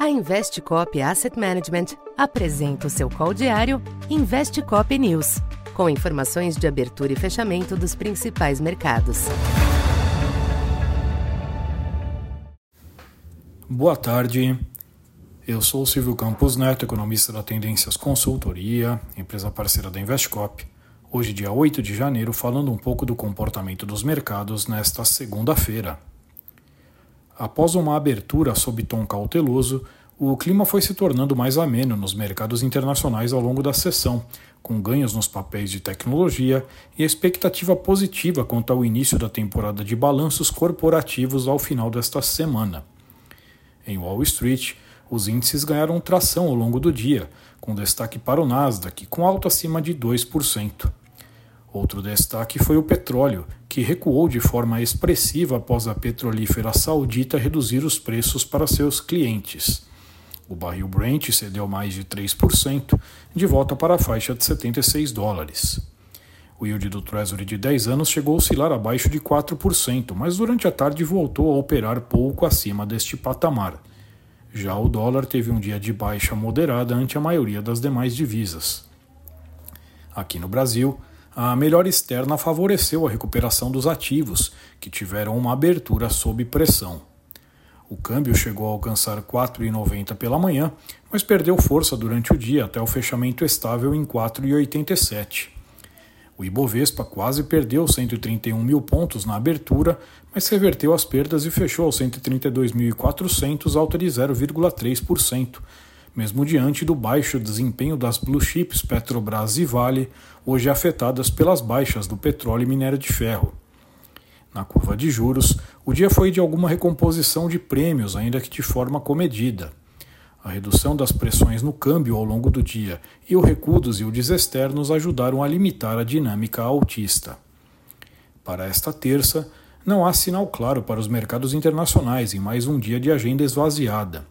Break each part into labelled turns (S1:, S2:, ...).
S1: A Investcop Asset Management apresenta o seu call diário Investcop News, com informações de abertura e fechamento dos principais mercados.
S2: Boa tarde. Eu sou Silvio Campos Neto, economista da Tendências Consultoria, empresa parceira da Investcop. Hoje, dia 8 de janeiro, falando um pouco do comportamento dos mercados nesta segunda-feira. Após uma abertura sob tom cauteloso, o clima foi se tornando mais ameno nos mercados internacionais ao longo da sessão, com ganhos nos papéis de tecnologia e expectativa positiva quanto ao início da temporada de balanços corporativos ao final desta semana. Em Wall Street, os índices ganharam tração ao longo do dia, com destaque para o Nasdaq, com alta acima de 2%. Outro destaque foi o petróleo, que recuou de forma expressiva após a petrolífera saudita reduzir os preços para seus clientes. O barril Brent cedeu mais de 3%, de volta para a faixa de 76 dólares. O yield do Treasury de 10 anos chegou a oscilar abaixo de 4%, mas durante a tarde voltou a operar pouco acima deste patamar. Já o dólar teve um dia de baixa moderada ante a maioria das demais divisas. Aqui no Brasil, a melhor externa favoreceu a recuperação dos ativos, que tiveram uma abertura sob pressão. O câmbio chegou a alcançar R$ 4,90 pela manhã, mas perdeu força durante o dia até o fechamento estável em 4,87. O Ibovespa quase perdeu 131 mil pontos na abertura, mas reverteu as perdas e fechou aos 132.400, alta de 0,3%, mesmo diante do baixo desempenho das blue chips Petrobras e Vale, hoje afetadas pelas baixas do petróleo e minério de ferro. Na curva de juros, o dia foi de alguma recomposição de prêmios, ainda que de forma comedida. A redução das pressões no câmbio ao longo do dia e o recuo dos yields externos ajudaram a limitar a dinâmica altista. Para esta terça, não há sinal claro para os mercados internacionais em mais um dia de agenda esvaziada.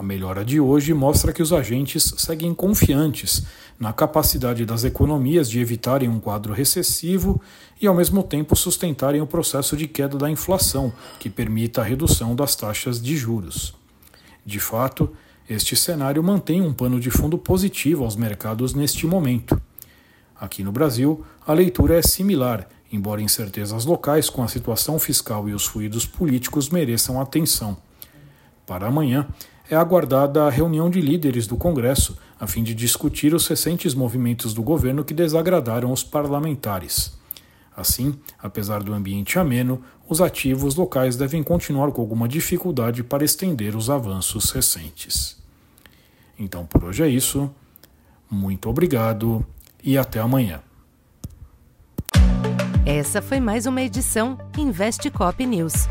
S2: A melhora de hoje mostra que os agentes seguem confiantes na capacidade das economias de evitarem um quadro recessivo e, ao mesmo tempo, sustentarem o processo de queda da inflação, que permita a redução das taxas de juros. De fato, este cenário mantém um pano de fundo positivo aos mercados neste momento. Aqui no Brasil, a leitura é similar, embora incertezas locais com a situação fiscal e os fluidos políticos mereçam atenção. Para amanhã, é aguardada a reunião de líderes do Congresso, a fim de discutir os recentes movimentos do governo que desagradaram os parlamentares. Assim, apesar do ambiente ameno, os ativos locais devem continuar com alguma dificuldade para estender os avanços recentes. Então por hoje é isso. Muito obrigado e até amanhã.
S1: Essa foi mais uma edição Investe Cop News.